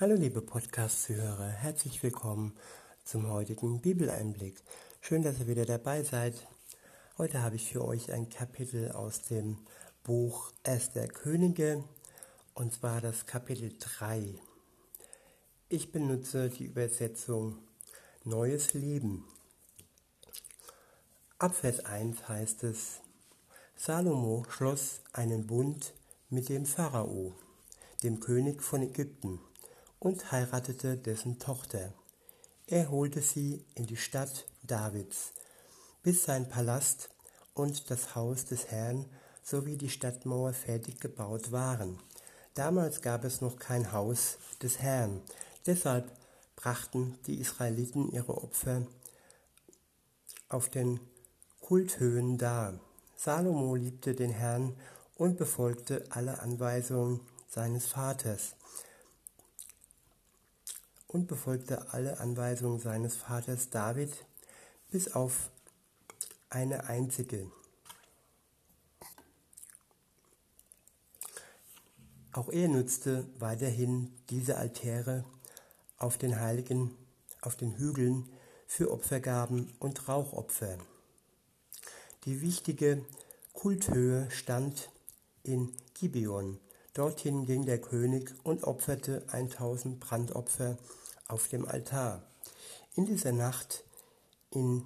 Hallo liebe Podcast-Zuhörer, herzlich willkommen zum heutigen Bibeleinblick. Schön, dass ihr wieder dabei seid. Heute habe ich für euch ein Kapitel aus dem Buch Esther Könige und zwar das Kapitel 3. Ich benutze die Übersetzung Neues Leben. Ab Vers 1 heißt es, Salomo schloss einen Bund mit dem Pharao, dem König von Ägypten und heiratete dessen Tochter. Er holte sie in die Stadt Davids, bis sein Palast und das Haus des Herrn sowie die Stadtmauer fertig gebaut waren. Damals gab es noch kein Haus des Herrn, deshalb brachten die Israeliten ihre Opfer auf den Kulthöhen dar. Salomo liebte den Herrn und befolgte alle Anweisungen seines Vaters und befolgte alle Anweisungen seines Vaters David bis auf eine einzige. Auch er nutzte weiterhin diese Altäre auf den Heiligen, auf den Hügeln für Opfergaben und Rauchopfer. Die wichtige Kulthöhe stand in Gibeon. Dorthin ging der König und opferte 1000 Brandopfer auf dem Altar. In dieser Nacht in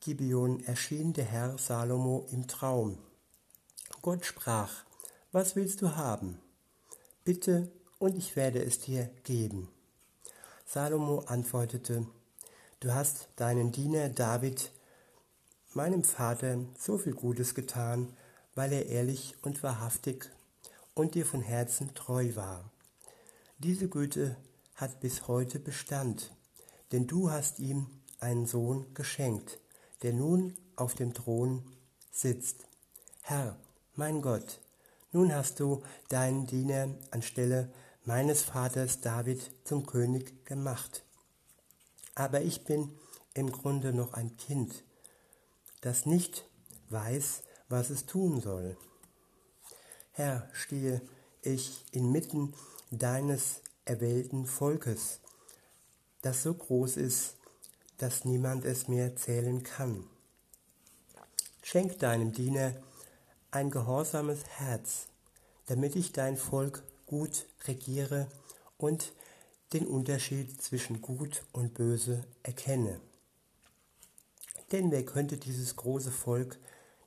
Gibeon erschien der Herr Salomo im Traum. Gott sprach, was willst du haben? Bitte, und ich werde es dir geben. Salomo antwortete, du hast deinen Diener David, meinem Vater, so viel Gutes getan, weil er ehrlich und wahrhaftig und dir von Herzen treu war. Diese Güte hat bis heute Bestand, denn du hast ihm einen Sohn geschenkt, der nun auf dem Thron sitzt. Herr, mein Gott, nun hast du deinen Diener anstelle meines Vaters David zum König gemacht. Aber ich bin im Grunde noch ein Kind, das nicht weiß, was es tun soll. Herr, stehe ich inmitten deines erwählten Volkes, das so groß ist, dass niemand es mehr zählen kann. Schenk deinem Diener ein gehorsames Herz, damit ich dein Volk gut regiere und den Unterschied zwischen Gut und Böse erkenne. Denn wer könnte dieses große Volk,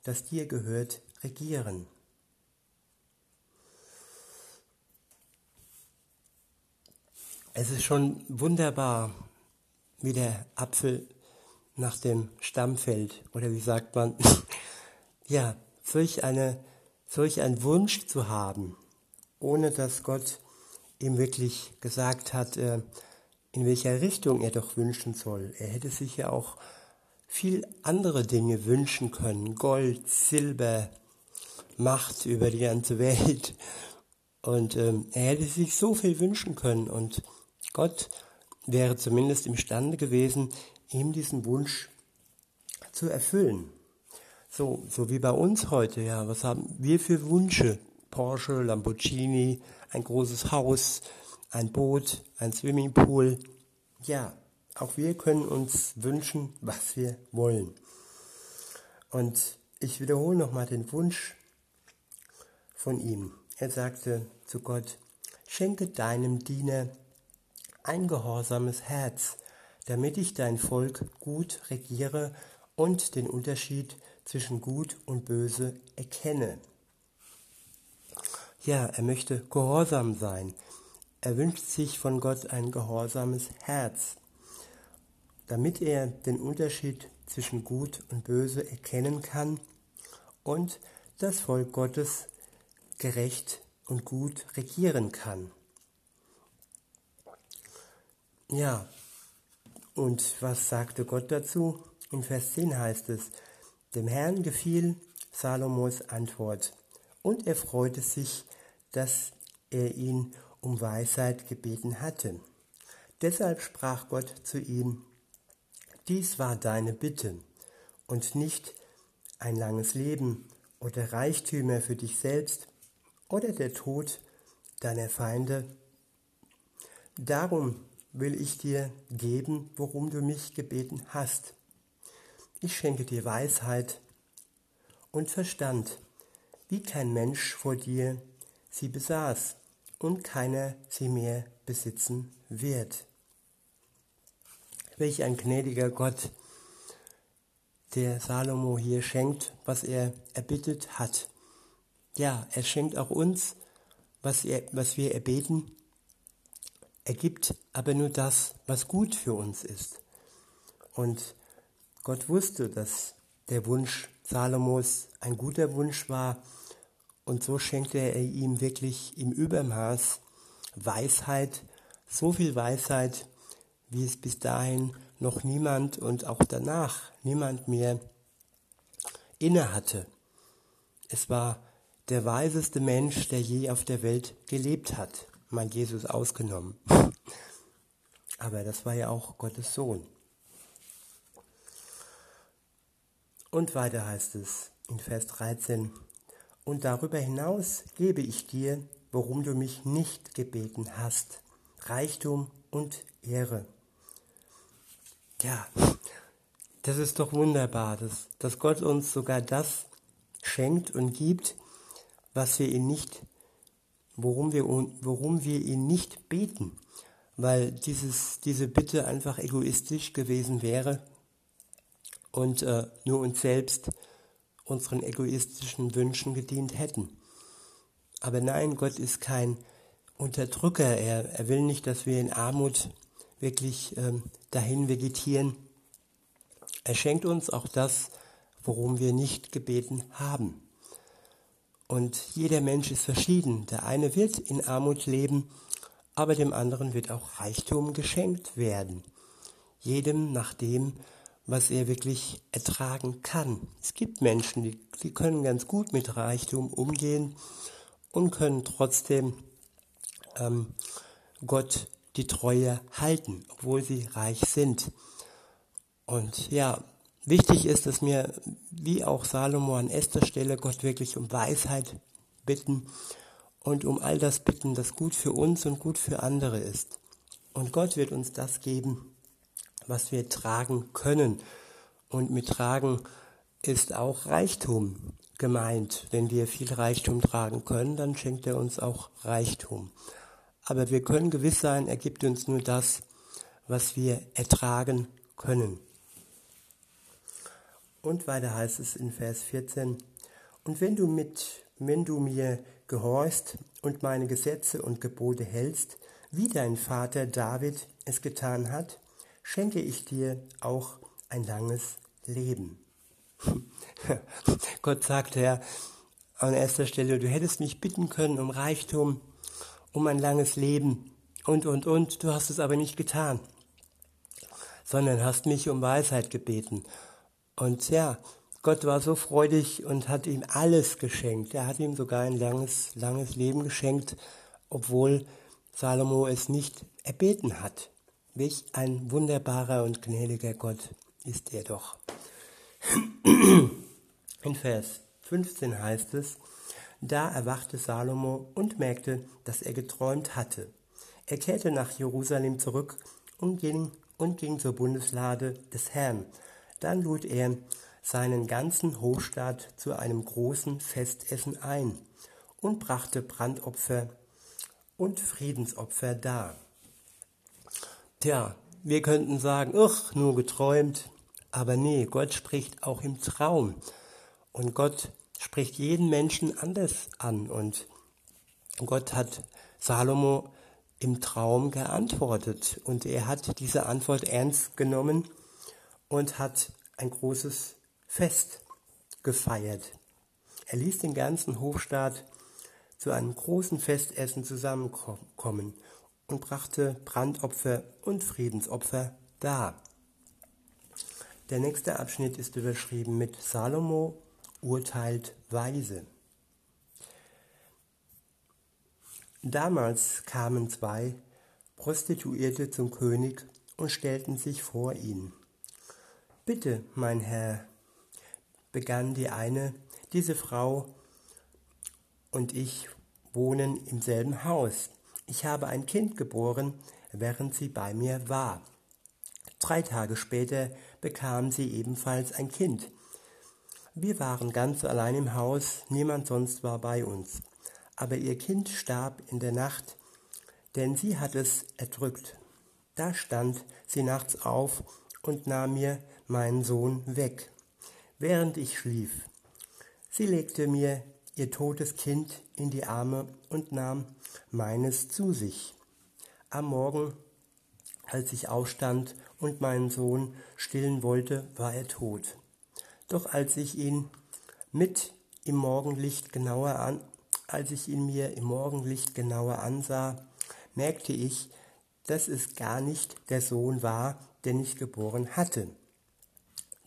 das dir gehört, regieren? Es ist schon wunderbar, wie der Apfel nach dem Stamm fällt. Oder wie sagt man? ja, solch, eine, solch ein Wunsch zu haben, ohne dass Gott ihm wirklich gesagt hat, äh, in welcher Richtung er doch wünschen soll. Er hätte sich ja auch viel andere Dinge wünschen können. Gold, Silber, Macht über die ganze Welt. Und ähm, er hätte sich so viel wünschen können. Und Gott wäre zumindest imstande gewesen, ihm diesen Wunsch zu erfüllen. So, so wie bei uns heute, ja, was haben wir für Wünsche? Porsche, Lamborghini, ein großes Haus, ein Boot, ein Swimmingpool. Ja, auch wir können uns wünschen, was wir wollen. Und ich wiederhole nochmal den Wunsch von ihm. Er sagte zu Gott, schenke deinem Diener ein gehorsames Herz, damit ich dein Volk gut regiere und den Unterschied zwischen Gut und Böse erkenne. Ja, er möchte gehorsam sein. Er wünscht sich von Gott ein gehorsames Herz, damit er den Unterschied zwischen Gut und Böse erkennen kann und das Volk Gottes gerecht und gut regieren kann. Ja, und was sagte Gott dazu? In Vers 10 heißt es, dem Herrn gefiel Salomos Antwort, und er freute sich, dass er ihn um Weisheit gebeten hatte. Deshalb sprach Gott zu ihm, dies war deine Bitte und nicht ein langes Leben oder Reichtümer für dich selbst oder der Tod deiner Feinde Darum will ich dir geben, worum du mich gebeten hast. Ich schenke dir Weisheit und Verstand, wie kein Mensch vor dir sie besaß und keiner sie mehr besitzen wird. Welch ein gnädiger Gott, der Salomo hier schenkt, was er erbittet hat. Ja, er schenkt auch uns, was, er, was wir erbeten. Er gibt aber nur das, was gut für uns ist. Und Gott wusste, dass der Wunsch Salomos ein guter Wunsch war. Und so schenkte er ihm wirklich im Übermaß Weisheit, so viel Weisheit, wie es bis dahin noch niemand und auch danach niemand mehr inne hatte. Es war der weiseste Mensch, der je auf der Welt gelebt hat, mal Jesus ausgenommen. Aber das war ja auch Gottes Sohn. Und weiter heißt es in Vers 13, und darüber hinaus gebe ich dir, worum du mich nicht gebeten hast, Reichtum und Ehre. Ja, das ist doch wunderbar, dass, dass Gott uns sogar das schenkt und gibt, was wir ihn nicht, worum wir, worum wir ihn nicht beten, weil dieses, diese Bitte einfach egoistisch gewesen wäre und äh, nur uns selbst, unseren egoistischen Wünschen gedient hätten. Aber nein, Gott ist kein Unterdrücker. Er, er will nicht, dass wir in Armut wirklich ähm, dahin vegetieren. Er schenkt uns auch das, worum wir nicht gebeten haben. Und jeder Mensch ist verschieden. Der eine wird in Armut leben, aber dem anderen wird auch Reichtum geschenkt werden. Jedem nach dem, was er wirklich ertragen kann. Es gibt Menschen, die, die können ganz gut mit Reichtum umgehen und können trotzdem ähm, Gott die Treue halten, obwohl sie reich sind. Und ja, wichtig ist, dass wir, wie auch Salomo an erster Stelle, Gott wirklich um Weisheit bitten und um all das bitten, das gut für uns und gut für andere ist. Und Gott wird uns das geben, was wir tragen können. Und mit tragen ist auch Reichtum gemeint. Wenn wir viel Reichtum tragen können, dann schenkt er uns auch Reichtum. Aber wir können gewiss sein, er gibt uns nur das, was wir ertragen können. Und weiter heißt es in Vers 14, und wenn du mit, wenn du mir gehorchst und meine Gesetze und Gebote hältst, wie dein Vater David es getan hat, schenke ich dir auch ein langes Leben. Gott sagte ja an erster Stelle, du hättest mich bitten können um Reichtum, um ein langes Leben und, und, und, du hast es aber nicht getan, sondern hast mich um Weisheit gebeten. Und ja, Gott war so freudig und hat ihm alles geschenkt. Er hat ihm sogar ein langes, langes Leben geschenkt, obwohl Salomo es nicht erbeten hat. Welch ein wunderbarer und gnädiger Gott ist er doch. In Vers 15 heißt es, da erwachte Salomo und merkte, dass er geträumt hatte. Er kehrte nach Jerusalem zurück und ging, und ging zur Bundeslade des Herrn. Dann lud er seinen ganzen Hofstaat zu einem großen Festessen ein und brachte Brandopfer und Friedensopfer dar. Tja, wir könnten sagen, ach, nur geträumt. Aber nee, Gott spricht auch im Traum. Und Gott spricht jeden Menschen anders an. Und Gott hat Salomo im Traum geantwortet. Und er hat diese Antwort ernst genommen und hat ein großes Fest gefeiert. Er ließ den ganzen Hofstaat zu einem großen Festessen zusammenkommen und brachte Brandopfer und Friedensopfer dar. Der nächste Abschnitt ist überschrieben mit Salomo urteilt weise. Damals kamen zwei Prostituierte zum König und stellten sich vor ihn. Bitte, mein Herr, begann die eine, diese Frau und ich wohnen im selben Haus. Ich habe ein Kind geboren, während sie bei mir war. Drei Tage später bekam sie ebenfalls ein Kind. Wir waren ganz allein im Haus, niemand sonst war bei uns. Aber ihr Kind starb in der Nacht, denn sie hat es erdrückt. Da stand sie nachts auf und nahm mir meinen Sohn weg, während ich schlief. Sie legte mir ihr totes Kind in die Arme und nahm meines zu sich. Am Morgen, als ich aufstand und meinen Sohn stillen wollte, war er tot. Doch als ich ihn mit im Morgenlicht genauer an, als ich ihn mir im Morgenlicht genauer ansah, merkte ich, dass es gar nicht der Sohn war, den ich geboren hatte.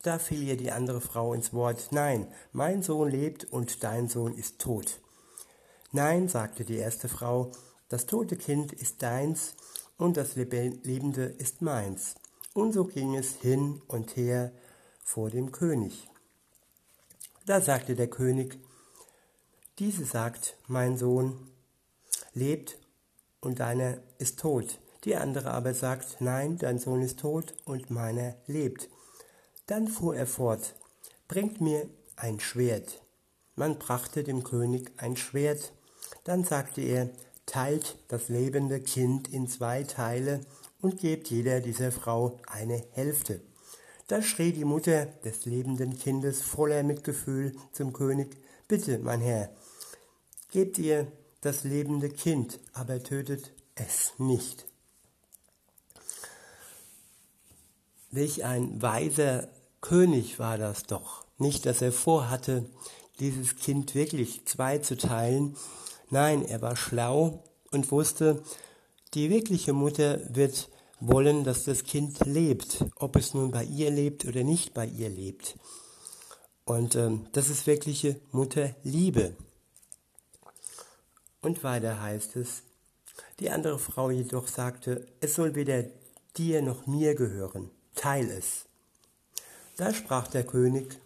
Da fiel ihr die andere Frau ins Wort, nein, mein Sohn lebt und dein Sohn ist tot. Nein, sagte die erste Frau, das tote Kind ist deins und das Lebende ist meins. Und so ging es hin und her vor dem König. Da sagte der König, diese sagt, mein Sohn lebt und deiner ist tot. Die andere aber sagt, nein, dein Sohn ist tot und meiner lebt. Dann fuhr er fort, bringt mir ein Schwert. Man brachte dem König ein Schwert. Dann sagte er, teilt das lebende Kind in zwei Teile und gebt jeder dieser Frau eine Hälfte. Da schrie die Mutter des lebenden Kindes voller Mitgefühl zum König, Bitte, mein Herr, gebt ihr das lebende Kind, aber tötet es nicht. Welch ein weiser König war das doch. Nicht, dass er vorhatte, dieses Kind wirklich zwei zu teilen. Nein, er war schlau und wusste, die wirkliche Mutter wird wollen, dass das Kind lebt, ob es nun bei ihr lebt oder nicht bei ihr lebt. Und ähm, das ist wirkliche Mutterliebe. Und weiter heißt es, die andere Frau jedoch sagte, es soll weder dir noch mir gehören, teil es. Da sprach der König,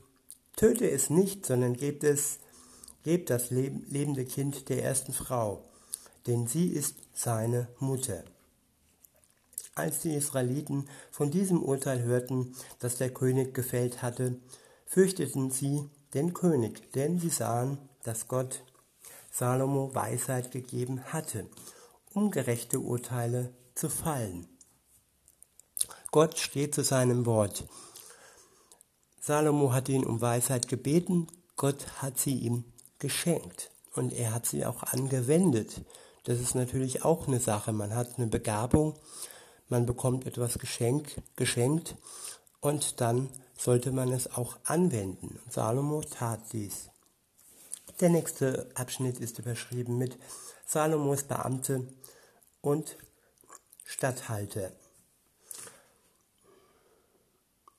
töte es nicht, sondern gebt es, gebt das lebende Kind der ersten Frau, denn sie ist seine Mutter. Als die Israeliten von diesem Urteil hörten, das der König gefällt hatte, fürchteten sie den König, denn sie sahen, dass Gott Salomo Weisheit gegeben hatte, um gerechte Urteile zu fallen. Gott steht zu seinem Wort. Salomo hat ihn um Weisheit gebeten, Gott hat sie ihm geschenkt und er hat sie auch angewendet. Das ist natürlich auch eine Sache. Man hat eine Begabung, man bekommt etwas geschenk, geschenkt und dann sollte man es auch anwenden. Salomo tat dies. Der nächste Abschnitt ist überschrieben mit Salomos Beamte und Statthalter.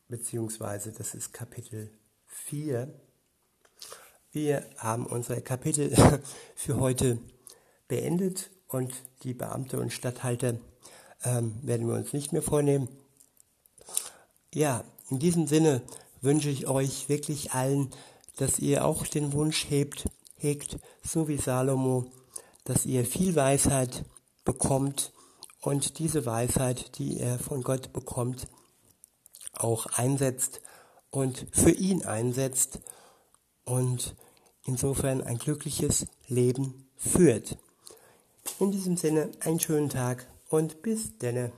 Beziehungsweise das ist Kapitel 4. Wir haben unsere Kapitel für heute beendet und die Beamte und Statthalter ähm, werden wir uns nicht mehr vornehmen. Ja, in diesem Sinne wünsche ich euch wirklich allen, dass ihr auch den Wunsch hebt, hegt, so wie Salomo, dass ihr viel Weisheit bekommt und diese Weisheit, die er von Gott bekommt, auch einsetzt und für ihn einsetzt und insofern ein glückliches Leben führt. In diesem Sinne einen schönen Tag und bis denne.